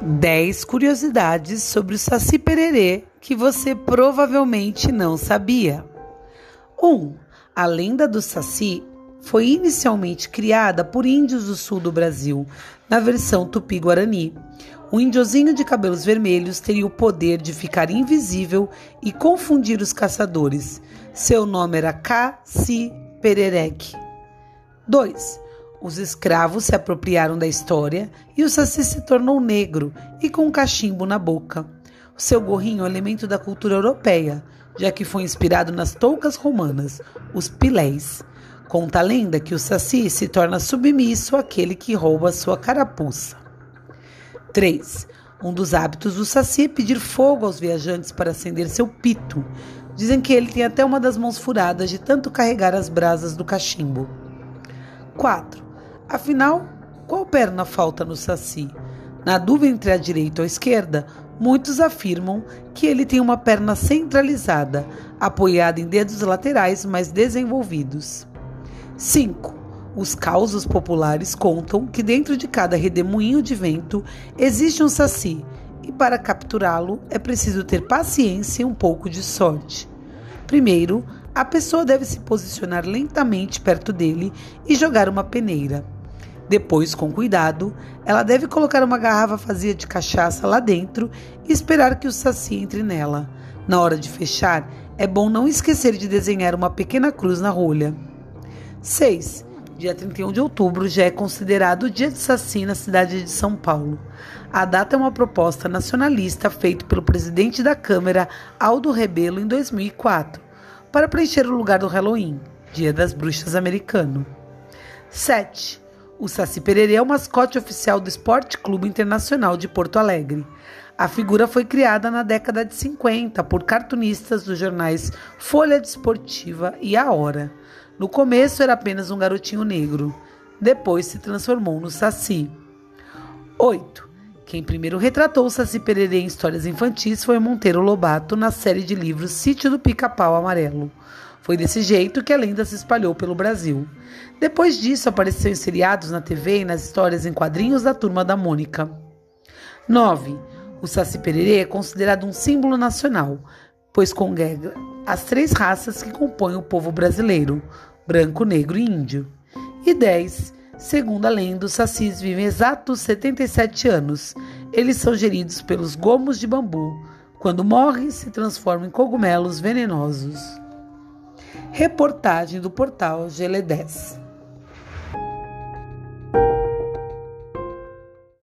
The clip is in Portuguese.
10 curiosidades sobre o Saci Pererê que você provavelmente não sabia. 1. Um, a lenda do Saci foi inicialmente criada por índios do sul do Brasil, na versão tupi-guarani. O índiozinho de cabelos vermelhos teria o poder de ficar invisível e confundir os caçadores. Seu nome era Caci Perereque. 2. Os escravos se apropriaram da história e o Saci se tornou negro e com um cachimbo na boca. O seu gorrinho é elemento da cultura europeia, já que foi inspirado nas toucas romanas, os piléis. Conta a lenda que o Saci se torna submisso àquele que rouba sua carapuça. 3. Um dos hábitos do Saci é pedir fogo aos viajantes para acender seu pito. Dizem que ele tem até uma das mãos furadas de tanto carregar as brasas do cachimbo. 4. Afinal, qual perna falta no Saci? Na dúvida entre a direita ou a esquerda, muitos afirmam que ele tem uma perna centralizada, apoiada em dedos laterais mais desenvolvidos. 5. Os causos populares contam que dentro de cada redemoinho de vento existe um saci, e para capturá-lo é preciso ter paciência e um pouco de sorte. Primeiro, a pessoa deve se posicionar lentamente perto dele e jogar uma peneira. Depois, com cuidado, ela deve colocar uma garrafa vazia de cachaça lá dentro e esperar que o saci entre nela. Na hora de fechar, é bom não esquecer de desenhar uma pequena cruz na rolha. 6. Dia 31 de outubro já é considerado o Dia do Saci na cidade de São Paulo. A data é uma proposta nacionalista feita pelo presidente da Câmara, Aldo Rebelo, em 2004, para preencher o lugar do Halloween, Dia das Bruxas americano. 7. O Saci Pererê é o mascote oficial do Esporte Clube Internacional de Porto Alegre. A figura foi criada na década de 50 por cartunistas dos jornais Folha Desportiva e A Hora. No começo era apenas um garotinho negro, depois se transformou no Saci. 8. Quem primeiro retratou o Saci Pererê em histórias infantis foi Monteiro Lobato na série de livros Sítio do Pica-Pau Amarelo. Foi desse jeito que a lenda se espalhou pelo Brasil. Depois disso, apareceu em seriados na TV e nas histórias em quadrinhos da Turma da Mônica. 9. O Saci Pererê é considerado um símbolo nacional, pois congrega as três raças que compõem o povo brasileiro: branco, negro e índio. E 10. Segundo a lenda, os sacis vivem exatos 77 anos. Eles são geridos pelos gomos de bambu. Quando morrem, se transformam em cogumelos venenosos. Reportagem do portal GL10.